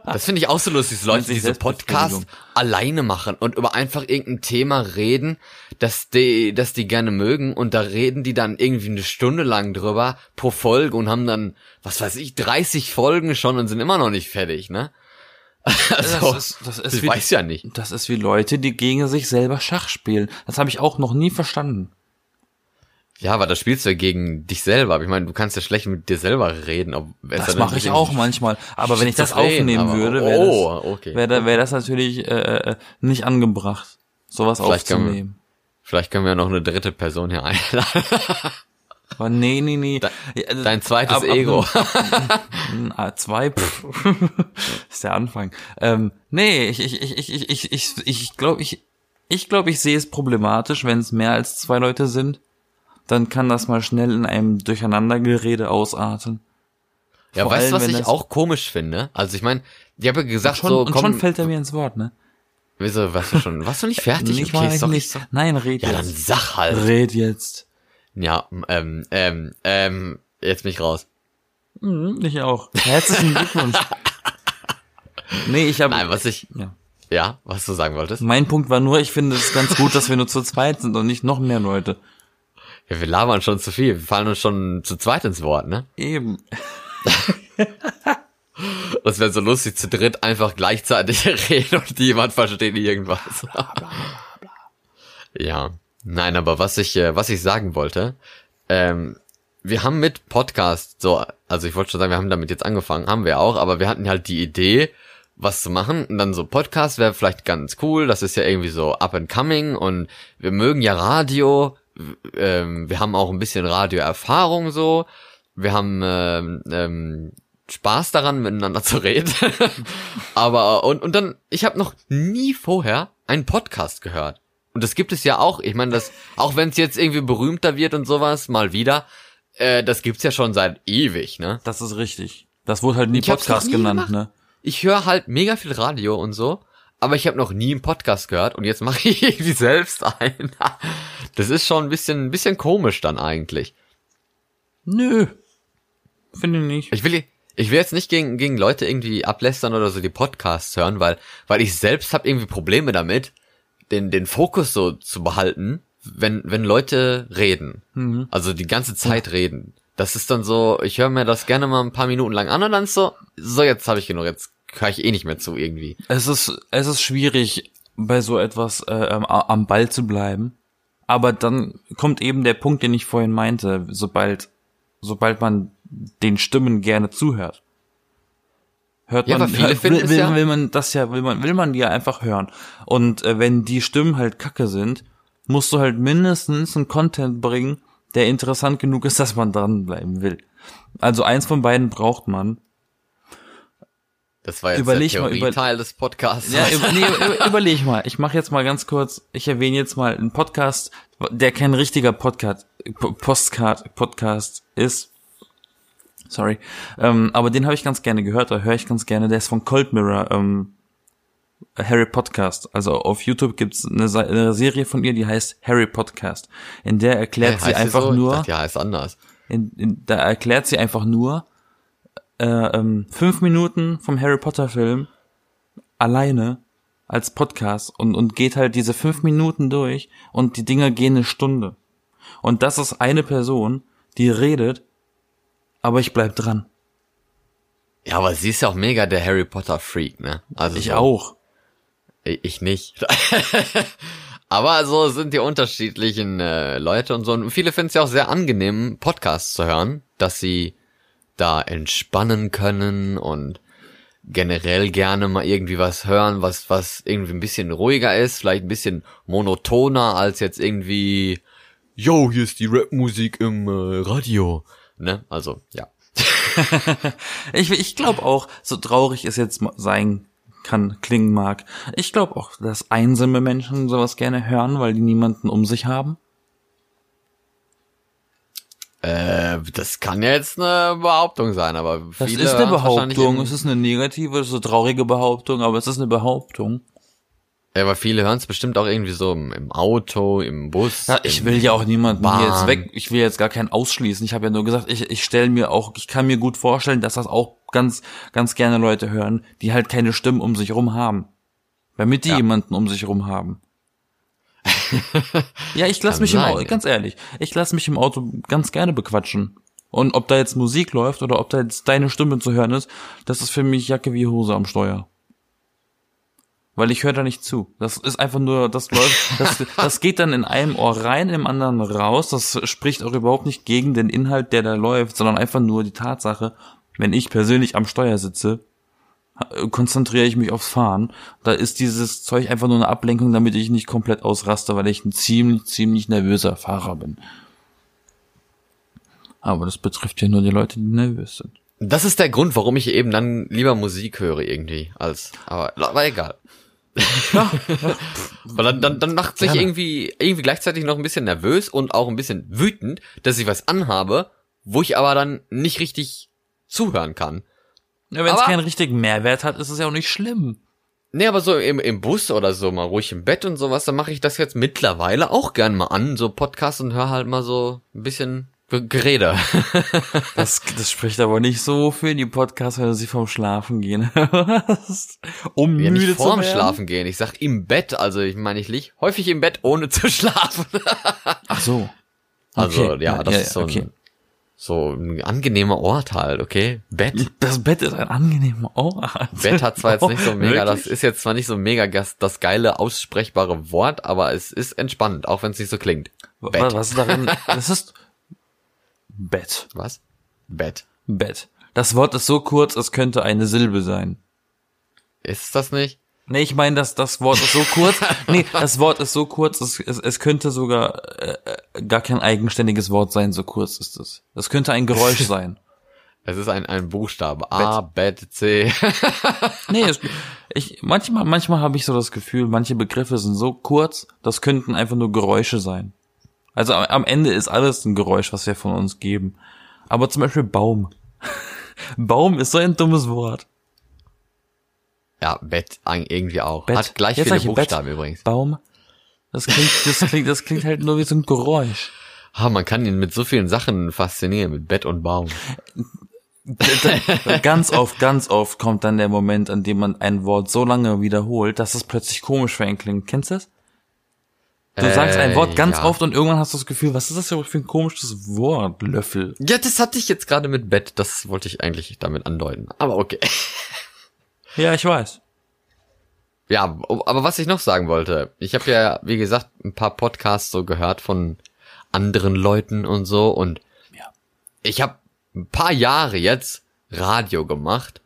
Das finde ich auch so lustig, so Leute, Nennt sich die so Podcasts Selbstbefriedigung. alleine machen und über einfach irgendein Thema reden, dass die, dass die gerne mögen und da reden die dann irgendwie eine Stunde lang drüber pro Folge und haben dann, was weiß ich, 30 Folgen schon und sind immer noch nicht fertig, ne? <laughs> Also, das ist, das ist ich wie, weiß ja nicht. Das ist wie Leute, die gegen sich selber Schach spielen. Das habe ich auch noch nie verstanden. Ja, aber da spielst du ja gegen dich selber. Ich meine, du kannst ja schlecht mit dir selber reden. Das mache ich auch manchmal. Aber wenn ich das aufnehmen würde, wäre oh, das, okay. wär, wär das natürlich äh, äh, nicht angebracht, sowas Vielleicht können wir- aufzunehmen. Vielleicht können wir noch eine dritte Person hier einladen. Aber <laughs> nee, nee, nee. De- Ja, also, Dein zweites ab- ab Ego. einem- ein A2, pff, <laughs> ist der Anfang. Ähm, nee, ich, ich, ich, ich, ich, ich, ich glaube, ich, ich glaube, ich sehe es problematisch, wenn es mehr als zwei Leute sind. Dann kann das mal schnell in einem Durcheinandergerede ausarten. Ja, weißt du, was ich auch komisch finde? Also ich meine, ich habe ja gesagt, schon, so und komm, schon fällt er mir ins Wort, ne? Wieso, warst du schon, warst du nicht fertig? Ich war ist doch nicht, so- nein, red Ja, dann jetzt. sag halt. Red jetzt. Ja, ähm, ähm, ähm, jetzt bin ich raus. Mhm, ich auch. Herzlichen Glückwunsch. <laughs> nee, ich habe Nein, was ich, ja. ja, was du sagen wolltest? Mein Punkt war nur, ich finde es ganz gut, dass wir nur zu zweit sind und nicht noch mehr Leute. Ja, wir labern schon zu viel. Wir fallen uns schon zu zweit ins Wort, ne? Eben. <laughs> Das wäre so lustig, zu dritt einfach gleichzeitig <laughs> reden und jemand versteht irgendwas. ja. Nein, aber was ich, äh, was ich sagen wollte, ähm, wir haben mit Podcast so, also ich wollte schon sagen, wir haben damit jetzt angefangen, haben wir auch, aber wir hatten halt die Idee, was zu machen und dann so Podcast wäre vielleicht ganz cool, das ist ja irgendwie so up and coming und wir mögen ja Radio, ähm, wir haben auch ein bisschen Radioerfahrung so, wir haben ähm, ähm, Spaß daran, miteinander zu reden. <laughs> Aber und und dann, ich habe noch nie vorher einen Podcast gehört. Und das gibt es ja auch. Ich meine, das auch wenn es jetzt irgendwie berühmter wird und sowas mal wieder, äh, das gibt's ja schon seit ewig, ne? Das ist richtig. Das wurde halt nie Ich Podcast nie genannt, gemacht. ne? Ich höre halt mega viel Radio und so, aber ich habe noch nie einen Podcast gehört und jetzt mache ich <laughs> irgendwie selbst einen. Das ist schon ein bisschen ein bisschen komisch dann eigentlich. Nö. Finde ich nicht. Ich will, ich will jetzt nicht gegen, gegen Leute irgendwie ablästern oder so die Podcasts hören, weil, weil ich selbst habe irgendwie Probleme damit, den, den Fokus so zu behalten, wenn, wenn Leute reden. Also die ganze Zeit reden. Das ist dann so, ich höre mir das gerne mal ein paar Minuten lang an und dann ist so, so jetzt habe ich genug, jetzt höre ich eh nicht mehr zu irgendwie. Es ist, es ist schwierig, bei so etwas äh, am Ball zu bleiben. Aber dann kommt eben der Punkt, den ich vorhin meinte, sobald, sobald man den Stimmen gerne zuhört. Hört Ja, man, viele will, will, ja- will man das ja, will man, will man die ja einfach hören. Und äh, wenn die Stimmen halt kacke sind, musst du halt mindestens einen Content bringen, der interessant genug ist, dass man dranbleiben will. Also eins von beiden braucht man. Das war jetzt Überleg der mal, über- Theorieteil des Podcasts. Ja, über, nee, <laughs> über, überleg mal. Ich mache jetzt mal ganz kurz, ich erwähne jetzt mal einen Podcast, der kein richtiger Podcast, Po- Postcard, Podcast ist. Sorry. Ähm, aber den habe ich ganz gerne gehört, da höre ich ganz gerne. Der ist von Cold Mirror, ähm, Harry Podcast. Also auf YouTube gibt's eine, eine Serie von ihr, die heißt Harry Podcast. In der erklärt Heißt sie einfach so? Nur, ja, heißt anders. in, in, da erklärt sie einfach nur äh, ähm, fünf Minuten vom Harry Potter Film alleine als Podcast und, und geht halt diese fünf Minuten durch und die Dinger gehen eine Stunde. Und das ist eine Person, die redet, aber ich bleib dran. Ja, aber sie ist ja auch mega der Harry Potter Freak, ne? Also Ich so- auch. Ich nicht. <laughs> Aber so sind die unterschiedlichen äh, Leute und so. Und viele finden es ja auch sehr angenehm, Podcasts zu hören, dass sie da entspannen können und generell gerne mal irgendwie was hören, was, was irgendwie ein bisschen ruhiger ist, vielleicht ein bisschen monotoner als jetzt irgendwie, yo, hier ist die Rapmusik im äh, Radio. Ne? Also, ja. <laughs> Ich, ich glaube auch, so traurig es jetzt sein kann, klingen mag, ich glaube auch, dass einsame Menschen sowas gerne hören, weil die niemanden um sich haben. Äh, das kann ja jetzt eine Behauptung sein, aber Das viele ist eine Behauptung, es ist eine negative, es ist eine traurige Behauptung, aber es ist eine Behauptung. Ja, aber viele hören es bestimmt auch irgendwie so im, im Auto, im Bus. Ja, ich will ja auch niemanden Bahn. hier jetzt weg, ich will jetzt gar keinen ausschließen. Ich habe ja nur gesagt, ich, ich stelle mir auch, ich kann mir gut vorstellen, dass das auch ganz, ganz gerne Leute hören, die halt keine Stimmen um sich rum haben. Damit die Ja. jemanden um sich rum haben. <laughs> ja, ich lass Kann mich im Auto, ganz ehrlich, ich lass mich im Auto ganz gerne bequatschen. Und ob da jetzt Musik läuft oder ob da jetzt deine Stimme zu hören ist, das ist für mich Jacke wie Hose am Steuer. Weil ich höre da nicht zu. Das ist einfach nur, das läuft, <laughs> das, das geht dann in einem Ohr rein, im anderen raus. Das spricht auch überhaupt nicht gegen den Inhalt, der da läuft, sondern einfach nur die Tatsache, wenn ich persönlich am Steuer sitze, konzentriere ich mich aufs Fahren. Da ist dieses Zeug einfach nur eine Ablenkung, damit ich nicht komplett ausraste, weil ich ein ziemlich, ziemlich nervöser Fahrer bin. Aber das betrifft ja nur die Leute, die nervös sind. Das ist der Grund, warum ich eben dann lieber Musik höre irgendwie als, aber, aber egal. <laughs> Weil dann, dann, dann macht sich irgendwie, irgendwie gleichzeitig noch ein bisschen nervös und auch ein bisschen wütend, dass ich was anhabe, wo ich aber dann nicht richtig zuhören kann. Ja, wenn es keinen richtigen Mehrwert hat, ist es ja auch nicht schlimm. Nee, aber so im, im Bus oder so, mal ruhig im Bett und sowas, dann mache ich das jetzt mittlerweile auch gern mal an, so Podcast und höre halt mal so ein bisschen Gerede. <laughs> das, das spricht aber nicht so für die Podcasts, wenn du sie vorm Schlafen gehen <laughs> um ja, müde nicht vorm zu werden. Schlafen gehen. Ich sag im Bett, also ich meine, ich lieg häufig im Bett, ohne zu <laughs> schlafen. Ach so. Also, okay. ja, das ja, ist so okay. So ein angenehmer Ort halt, okay? Bett. Das Bett ist ein angenehmer Ort. Bett hat zwar jetzt nicht so <laughs> mega, das ist jetzt zwar nicht so mega das, das geile aussprechbare Wort, aber es ist entspannt, auch wenn es nicht so klingt. Bett. Was ist darin? <laughs> Das ist Bett. Was? Bett. Bett. Das Wort ist so kurz, es könnte eine Silbe sein. Ist das nicht? Nee, ich meine, dass das Wort ist so kurz. <laughs> nee, das Wort ist so kurz, es, es, es könnte sogar äh, äh, gar kein eigenständiges Wort sein, so kurz ist es. Das könnte ein Geräusch <laughs> sein. Es ist ein, ein Buchstabe. A, B, C. <laughs> nee, es, ich, manchmal, manchmal habe ich so das Gefühl, manche Begriffe sind so kurz, das könnten einfach nur Geräusche sein. Also am, am Ende ist alles ein Geräusch, was wir von uns geben. Aber zum Beispiel Baum. Baum ist so ein dummes Wort. Ja, Bett irgendwie auch. Bett. Hat gleich Jetzt viele Buchstaben Bett, übrigens. Baum. Das klingt, das klingt, das klingt halt nur wie so ein Geräusch. Ah, man kann ihn mit so vielen Sachen faszinieren, mit Bett und Baum. <laughs> ganz oft, ganz oft kommt dann der Moment, an dem man ein Wort so lange wiederholt, dass es plötzlich komisch für einen klingt. Kennst du das? Du äh, sagst ein Wort ganz ja. oft und irgendwann hast du das Gefühl, was ist das für ein komisches Wort, Löffel? Ja, das hatte ich jetzt gerade mit Bett, das wollte ich eigentlich damit andeuten. Aber okay. Ja, ich weiß. Ja, aber was ich noch sagen wollte, ich habe ja, wie gesagt, ein paar Podcasts so gehört von anderen Leuten und so und ja. ich habe ein paar Jahre jetzt Radio gemacht.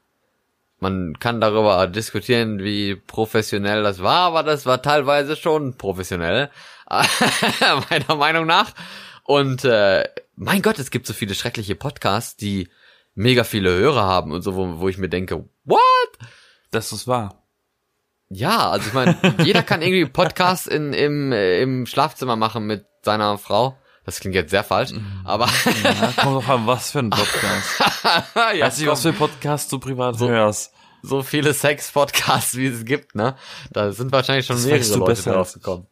Man kann darüber diskutieren, wie professionell das war, aber das war teilweise schon professionell, <laughs> meiner Meinung nach. Und äh, mein Gott, es gibt so viele schreckliche Podcasts, die mega viele Hörer haben und so, wo, wo ich mir denke, what? Das ist wahr. Ja, also ich meine, <laughs> jeder kann irgendwie Podcasts in, im, äh, im Schlafzimmer machen mit seiner Frau. Das klingt jetzt sehr falsch, mhm. aber. ja, kommt doch an, was für ein Podcast. <laughs> ja, Weiß nicht, was für Podcasts du privat so, hörst. So viele Sex-Podcasts, wie es gibt, ne? Da sind wahrscheinlich schon das mehrere Leute drauf gekommen.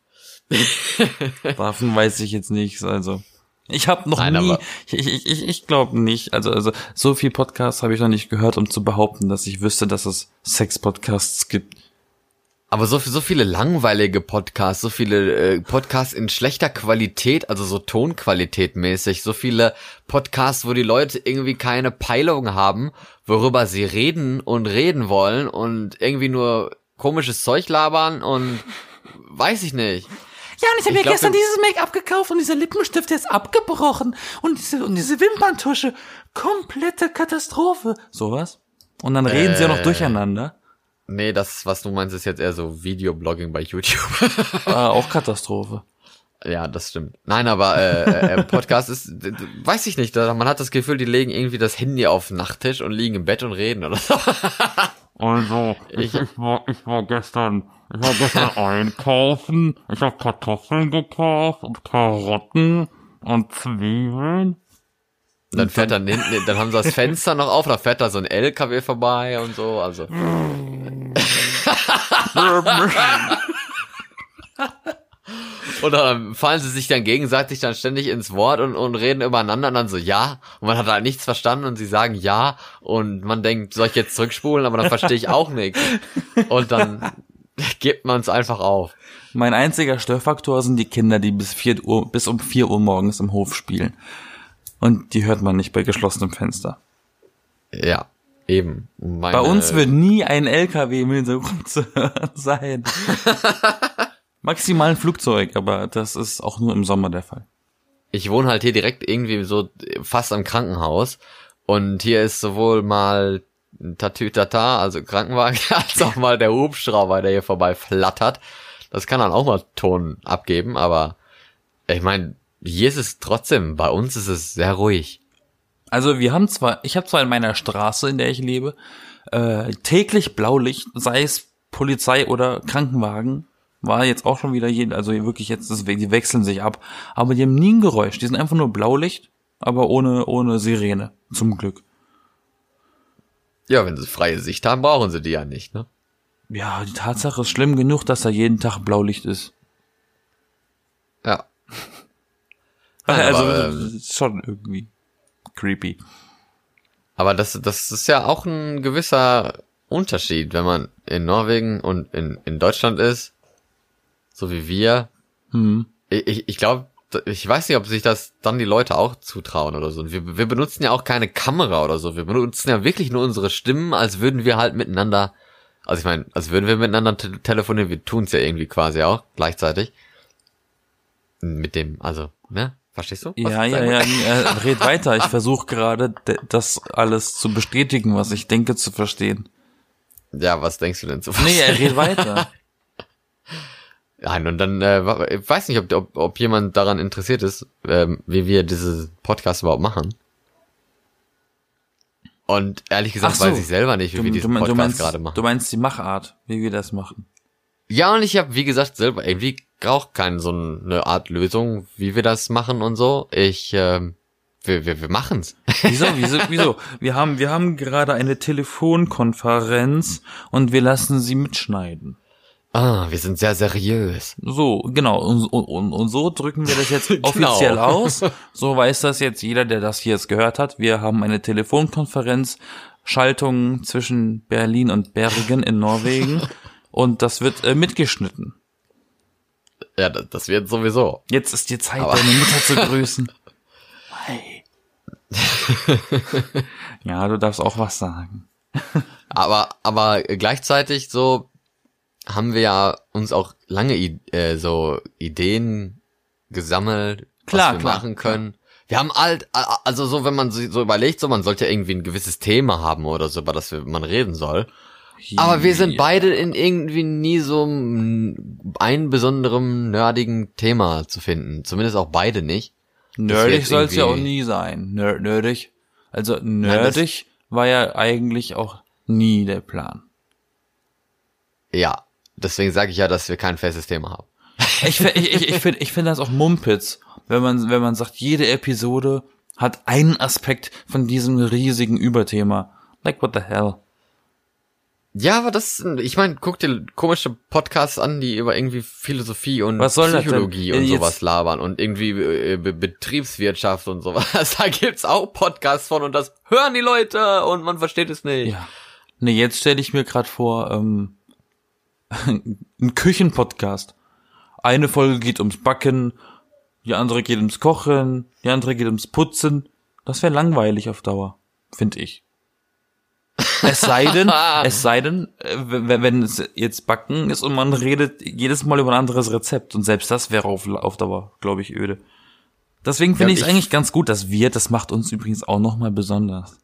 Davon weiß ich jetzt nichts, also. Ich habe noch Nein, nie, ich, ich, ich, ich glaube nicht, also, also so viel Podcasts habe ich noch nicht gehört, um zu behaupten, dass ich wüsste, dass es Sex-Podcasts gibt. Aber so, so viele langweilige Podcasts, so viele äh, Podcasts in schlechter Qualität, also so Tonqualität mäßig, so viele Podcasts, wo die Leute irgendwie keine Peilung haben, worüber sie reden und reden wollen und irgendwie nur komisches Zeug labern und weiß ich nicht. Ja, und ich habe mir gestern dieses Make-up gekauft und dieser Lippenstift ist abgebrochen und diese, und diese Wimperntusche. Komplette Katastrophe. Sowas. Und dann reden äh, sie ja noch durcheinander. Nee, das, was du meinst, ist jetzt eher so Videoblogging bei YouTube. <laughs> ah, auch Katastrophe. Ja, das stimmt. Nein, aber äh, äh, Podcast ist, weiß ich nicht, man hat das Gefühl, die legen irgendwie das Handy auf den Nachttisch und liegen im Bett und reden oder so. Also, ich, ich, war, ich war gestern, ich war gestern einkaufen, ich habe Kartoffeln gekauft und Karotten und Zwiebeln. Und dann fährt dann hinten, dann haben sie das Fenster noch auf, da fährt da so ein LKW vorbei und so, also. Und dann fallen sie sich dann gegenseitig dann ständig ins Wort und, und reden übereinander und dann so ja. Und man hat halt nichts verstanden und sie sagen ja. Und man denkt, soll ich jetzt zurückspulen? Aber dann verstehe ich auch nichts. Und dann <laughs> gibt man es einfach auf. Mein einziger Störfaktor sind die Kinder, die bis vier Uhr, bis um vier Uhr morgens im Hof spielen. Und die hört man nicht bei geschlossenem Fenster. Ja, eben. Meine, bei uns wird nie ein LKW im Hintergrund <laughs> zu hören sein. <laughs> Maximal ein Flugzeug, aber das ist auch nur im Sommer der Fall. Ich wohne halt hier direkt irgendwie so fast am Krankenhaus und hier ist sowohl mal Tatütata, also Krankenwagen, <laughs> als auch mal der Hubschrauber, der hier vorbei flattert. Das kann dann auch mal Ton abgeben, aber ich meine, hier ist es trotzdem, bei uns ist es sehr ruhig. Also wir haben zwar, ich habe zwar in meiner Straße, in der ich lebe, äh, täglich Blaulicht, sei es Polizei oder Krankenwagen, war jetzt auch schon wieder jeden, also wirklich jetzt, die wechseln sich ab. Aber die haben nie ein Geräusch. Die sind einfach nur Blaulicht, aber ohne, ohne Sirene. Zum Glück. Ja, wenn sie freie Sicht haben, brauchen sie die ja nicht, ne? Ja, die Tatsache ist schlimm genug, dass da jeden Tag Blaulicht ist. Ja. <laughs> also, aber, ähm, schon irgendwie creepy. Aber das, das ist ja auch ein gewisser Unterschied, wenn man in Norwegen und in, in Deutschland ist, so wie wir. Hm. Ich, ich glaube, ich weiß nicht, ob sich das dann die Leute auch zutrauen oder so. Wir, wir benutzen ja auch keine Kamera oder so. Wir benutzen ja wirklich nur unsere Stimmen, als würden wir halt miteinander, also ich meine, als würden wir miteinander te telefonieren. Wir tun's ja irgendwie quasi auch gleichzeitig. Mit dem, also, ne? Verstehst du? Ja, ja, ja, ja. <laughs> Red weiter. Ich versuche gerade, das alles zu bestätigen, was ich denke zu verstehen. Ja, was denkst du denn zu verstehen? Nee, er redet weiter. <laughs> Nein, und dann, äh, ich weiß nicht, ob, ob, ob jemand daran interessiert ist, ähm, wie wir diese Podcast überhaupt machen. Und ehrlich gesagt so. weiß ich selber nicht, wie du, wir diesen Podcast gerade machen. Du meinst die Machart, wie wir das machen. Ja, und ich habe, wie gesagt, selber irgendwie auch keine so eine Art Lösung, wie wir das machen und so. Ich, ähm, wir, wir, wir machen's. <laughs> Wieso, wieso, wieso? Wir haben, wir haben gerade eine Telefonkonferenz und wir lassen sie mitschneiden. Ah, wir sind sehr seriös. So, genau. Und, und, und so drücken wir das jetzt <laughs> genau. offiziell aus. So weiß das jetzt jeder, der das hier jetzt gehört hat. Wir haben eine Telefonkonferenz, Schaltung zwischen Berlin und Bergen in Norwegen. <laughs> und das wird äh, mitgeschnitten. Ja, das, das wird sowieso. Jetzt ist die Zeit, Aber deine <laughs> Mutter zu grüßen. Hey. ja, du darfst auch was sagen. aber, aber gleichzeitig so, haben wir ja uns auch lange äh, so Ideen gesammelt, klar, was wir klar, machen können. Klar. Wir haben halt, also so, wenn man so überlegt, so man sollte irgendwie ein gewisses Thema haben oder so, über das man reden soll. Aber wir sind beide in irgendwie nie so einen besonderen nerdigen Thema zu finden. Zumindest auch beide nicht. Nerdig soll es ja auch nie sein. Ner nerdig. Also nerdig Nein, war ja eigentlich auch nie der Plan. Ja, Deswegen sage ich ja, dass wir kein festes Thema haben. <laughs> ich ich, ich, ich finde ich finde das auch Mumpitz, wenn man, wenn man sagt, jede Episode hat einen Aspekt von diesem riesigen Überthema. Like, what the hell? Ja, aber das, ich meine, guck dir komische Podcasts an, die über irgendwie Philosophie und Psychologie und Jetzt sowas labern und irgendwie äh, Be Betriebswirtschaft und sowas. <laughs> Da gibt's auch Podcasts von und das hören die Leute und man versteht es nicht. Ja. Nee, jetzt stelle ich mir gerade vor, ähm, <laughs> ein Küchenpodcast. Eine Folge geht ums Backen, die andere geht ums Kochen, die andere geht ums Putzen. Das wäre langweilig auf Dauer, finde ich. Es sei denn, <laughs> es sei denn, wenn es jetzt Backen ist und man redet jedes Mal über ein anderes Rezept und selbst das wäre auf, auf Dauer, glaube ich, öde. Deswegen finde ja, ich es eigentlich ganz gut, dass wir, das macht uns übrigens auch nochmal besonders.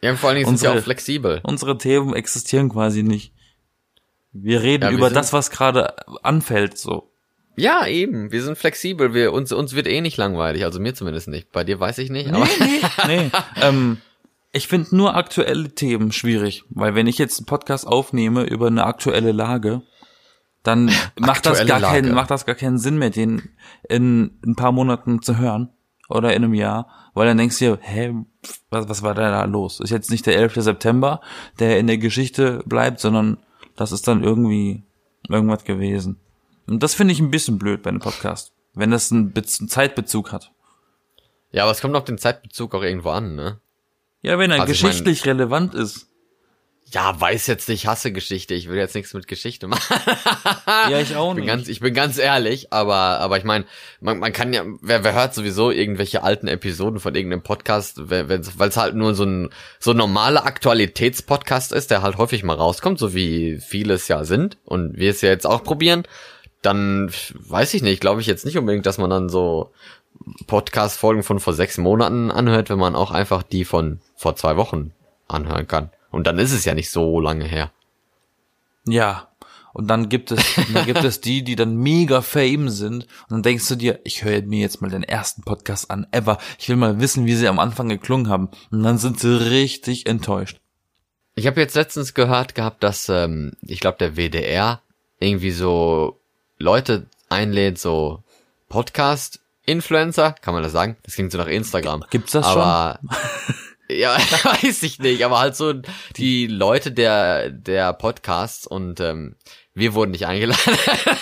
Ja, vor allen Dingen sind wir auch flexibel. Unsere Themen existieren quasi nicht. Wir reden ja, wir über das, was gerade anfällt, so. Ja, eben. Wir sind flexibel. Wir, uns, uns wird eh nicht langweilig. Also mir zumindest nicht. Bei dir weiß ich nicht. Aber nee, nee, <laughs> nee. ähm, ich finde nur aktuelle Themen schwierig. Weil wenn ich jetzt einen Podcast aufnehme über eine aktuelle Lage, dann <laughs> macht das gar Lage. keinen, macht das gar keinen Sinn mehr, den in ein paar Monaten zu hören. Oder in einem Jahr. Weil dann denkst du dir, hä, was, was war da los? Ist jetzt nicht der 11. September, der in der Geschichte bleibt, sondern das ist dann irgendwie irgendwas gewesen. Und das finde ich ein bisschen blöd bei einem Podcast, wenn das einen, Be einen Zeitbezug hat. Ja, aber es kommt auf den Zeitbezug auch irgendwo an, ne? Ja, wenn er also geschichtlich ich mein, relevant ist. Ja, weiß jetzt nicht, hasse Geschichte. Ich will jetzt nichts mit Geschichte machen. <laughs> ja, ich auch ich nicht. Ganz, ich bin ganz ehrlich, aber, aber ich meine, man, man kann ja, wer, wer hört sowieso irgendwelche alten Episoden von irgendeinem Podcast, weil es halt nur so ein so ein normaler Aktualitätspodcast ist, der halt häufig mal rauskommt, so wie vieles ja sind und wir es ja jetzt auch probieren, dann weiß ich nicht, glaube ich jetzt nicht unbedingt, dass man dann so Podcast-Folgen von vor sechs Monaten anhört, wenn man auch einfach die von vor zwei Wochen anhören kann. Und dann ist es ja nicht so lange her. Ja. Und dann gibt es, dann gibt es <laughs> die, die dann mega fame sind. Und dann denkst du dir, ich höre mir jetzt mal den ersten Podcast an, ever. Ich will mal wissen, wie sie am Anfang geklungen haben. Und dann sind sie richtig enttäuscht. Ich habe jetzt letztens gehört gehabt, dass, ähm, ich glaube, der WDR irgendwie so Leute einlädt, so Podcast-Influencer, kann man das sagen? Das klingt so nach Instagram. Gibt's das Aber schon? <laughs> Ja, <laughs> weiß ich nicht, aber halt so die Leute der, der Podcasts und ähm, wir wurden nicht eingeladen.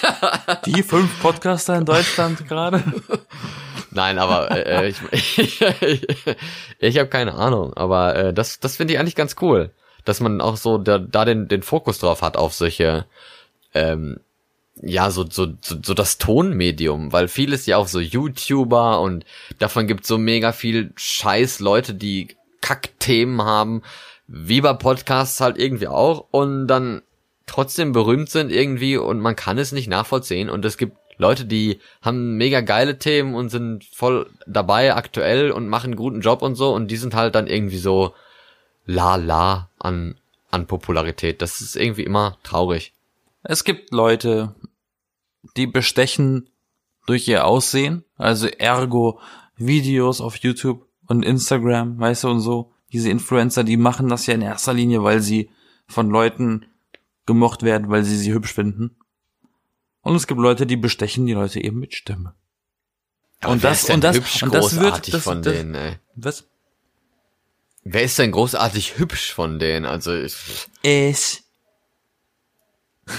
<laughs> Die fünf Podcaster in Deutschland gerade? Nein, aber äh, ich, <laughs> ich, ich, ich habe keine Ahnung, aber äh, das, das finde ich eigentlich ganz cool, dass man auch so da, da den, den Fokus drauf hat auf solche ähm, ja, so, so, so, so das Tonmedium, weil vieles ja auch so YouTuber und davon gibt so mega viel Scheiß Leute, die Kackthemen haben, wie bei Podcasts halt irgendwie auch und dann trotzdem berühmt sind irgendwie und man kann es nicht nachvollziehen und es gibt Leute, die haben mega geile Themen und sind voll dabei aktuell und machen einen guten Job und so und die sind halt dann irgendwie so la la an, an Popularität. Das ist irgendwie immer traurig. Es gibt Leute, die bestechen durch ihr Aussehen, also ergo Videos auf YouTube und Instagram, weißt du, und so. Diese Influencer, die machen das ja in erster Linie, weil sie von Leuten gemocht werden, weil sie sie hübsch finden. Und es gibt Leute, die bestechen die Leute eben mit Stimme. Aber und das und das und das wird das, von das, denen, ey. Was? Wer ist denn großartig hübsch von denen? Also ich, ich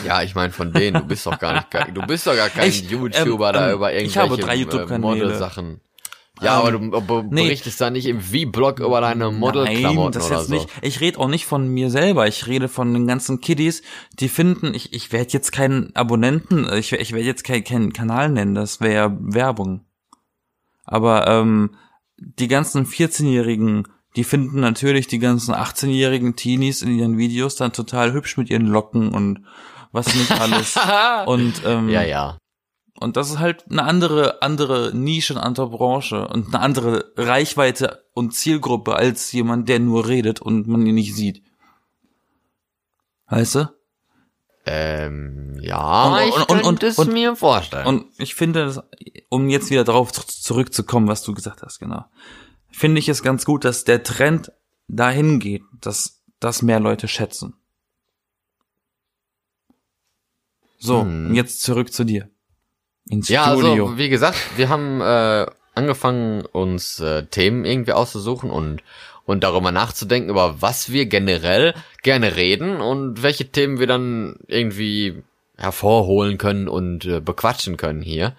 ja, ich meine von denen, du bist doch gar nicht, <laughs> du bist doch gar kein ich, YouTuber ähm, da ähm, über irgendwelche ich habe drei YouTube Model-Sachen. Ja, aber du aber nee. berichtest da nicht im V-Blog über deine Model-Klamotten Nein, das jetzt so. nicht. Ich rede auch nicht von mir selber. Ich rede von den ganzen Kiddies, die finden, ich, ich werde jetzt keinen Abonnenten, ich, ich werde jetzt keinen kein Kanal nennen, das wäre ja Werbung. Aber ähm, die ganzen 14-Jährigen, die finden natürlich die ganzen 18-jährigen Teenies in ihren Videos dann total hübsch mit ihren Locken und was nicht alles. <laughs> und ähm, ja, ja. Und das ist halt eine andere, andere Nische, eine andere Branche und eine andere Reichweite und Zielgruppe als jemand, der nur redet und man ihn nicht sieht. Weißt du? Ähm, ja, und, ich und, und, es und, mir vorstellen. Und ich finde, um jetzt wieder darauf zurückzukommen, was du gesagt hast, genau, finde ich es ganz gut, dass der Trend dahin geht, dass das mehr Leute schätzen. So, hm. jetzt zurück zu dir. Ins ja, also, Studio. also wie gesagt, wir haben äh, angefangen, uns äh, Themen irgendwie auszusuchen und und darüber nachzudenken, über was wir generell gerne reden und welche Themen wir dann irgendwie hervorholen können und äh, bequatschen können hier.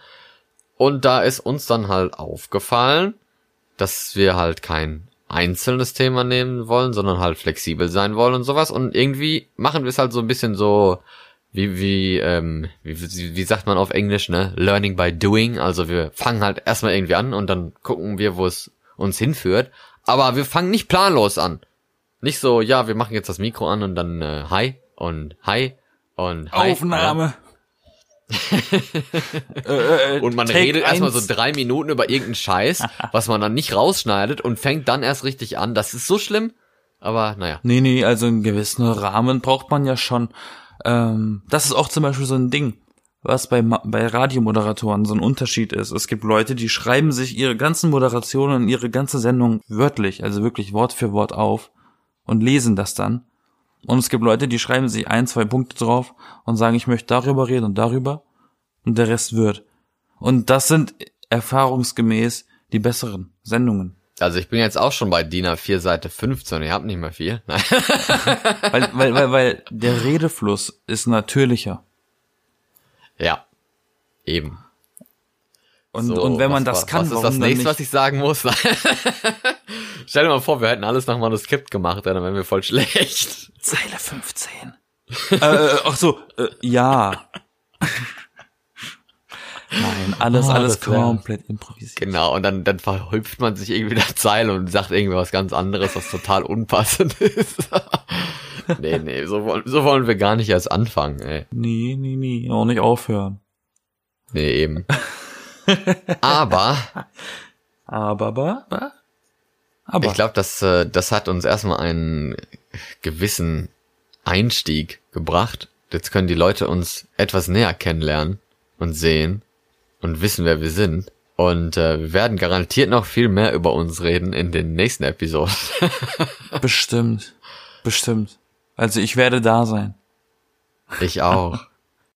Und da ist uns dann halt aufgefallen, dass wir halt kein einzelnes Thema nehmen wollen, sondern halt flexibel sein wollen und sowas. Und irgendwie machen wir es halt so ein bisschen so wie, wie, ähm, wie, wie sagt man auf Englisch, ne? Learning by doing. Also wir fangen halt erstmal irgendwie an und dann gucken wir, wo es uns hinführt. Aber wir fangen nicht planlos an. Nicht so, ja, wir machen jetzt das Mikro an und dann äh, hi und hi und hi. Aufnahme. <laughs> Äh, äh, und man redet erstmal so drei Minuten über irgendeinen Scheiß, <laughs> was man dann nicht rausschneidet und fängt dann erst richtig an. Das ist so schlimm. Aber naja. Nee, nee, also einen gewissen Rahmen braucht man ja schon. Ähm, das ist auch zum Beispiel so ein Ding, was bei, bei Radiomoderatoren so ein Unterschied ist. Es gibt Leute, die schreiben sich ihre ganzen Moderationen und ihre ganze Sendung wörtlich, also wirklich Wort für Wort auf und lesen das dann. Und es gibt Leute, die schreiben sich ein, zwei Punkte drauf und sagen, ich möchte darüber reden und darüber und der Rest wird. Und das sind erfahrungsgemäß die besseren Sendungen. Also ich bin jetzt auch schon bei DIN A4 Seite 15, ihr habt nicht mehr viel. <laughs> weil, weil, weil, weil der Redefluss ist natürlicher. Ja, eben. Und, so, und wenn man das kann, was ist das nächste, was ich sagen muss? <laughs> Stell dir mal vor, wir hätten alles nach Manuskript gemacht, dann wären wir voll schlecht. Zeile 15. äh, äh, ach so, äh, ja. <laughs> Nein, alles, oh, alles komplett improvisiert. Genau, und dann, dann verhüpft man sich irgendwie der Zeile und sagt irgendwie was ganz anderes, was total unpassend <laughs> ist. nee, nee, so wollen, so wollen wir gar nicht erst anfangen, ey. Nee, nee, nee, auch nicht aufhören. Nee, eben. aber. Aber, aber, aber. Ich glaube, das, äh, das hat uns erstmal einen gewissen Einstieg gebracht. Jetzt können die Leute uns etwas näher kennenlernen und sehen und wissen, wer wir sind. Und äh, wir werden garantiert noch viel mehr über uns reden in den nächsten Episoden. <laughs> bestimmt. Bestimmt. Also ich werde da sein. Ich auch.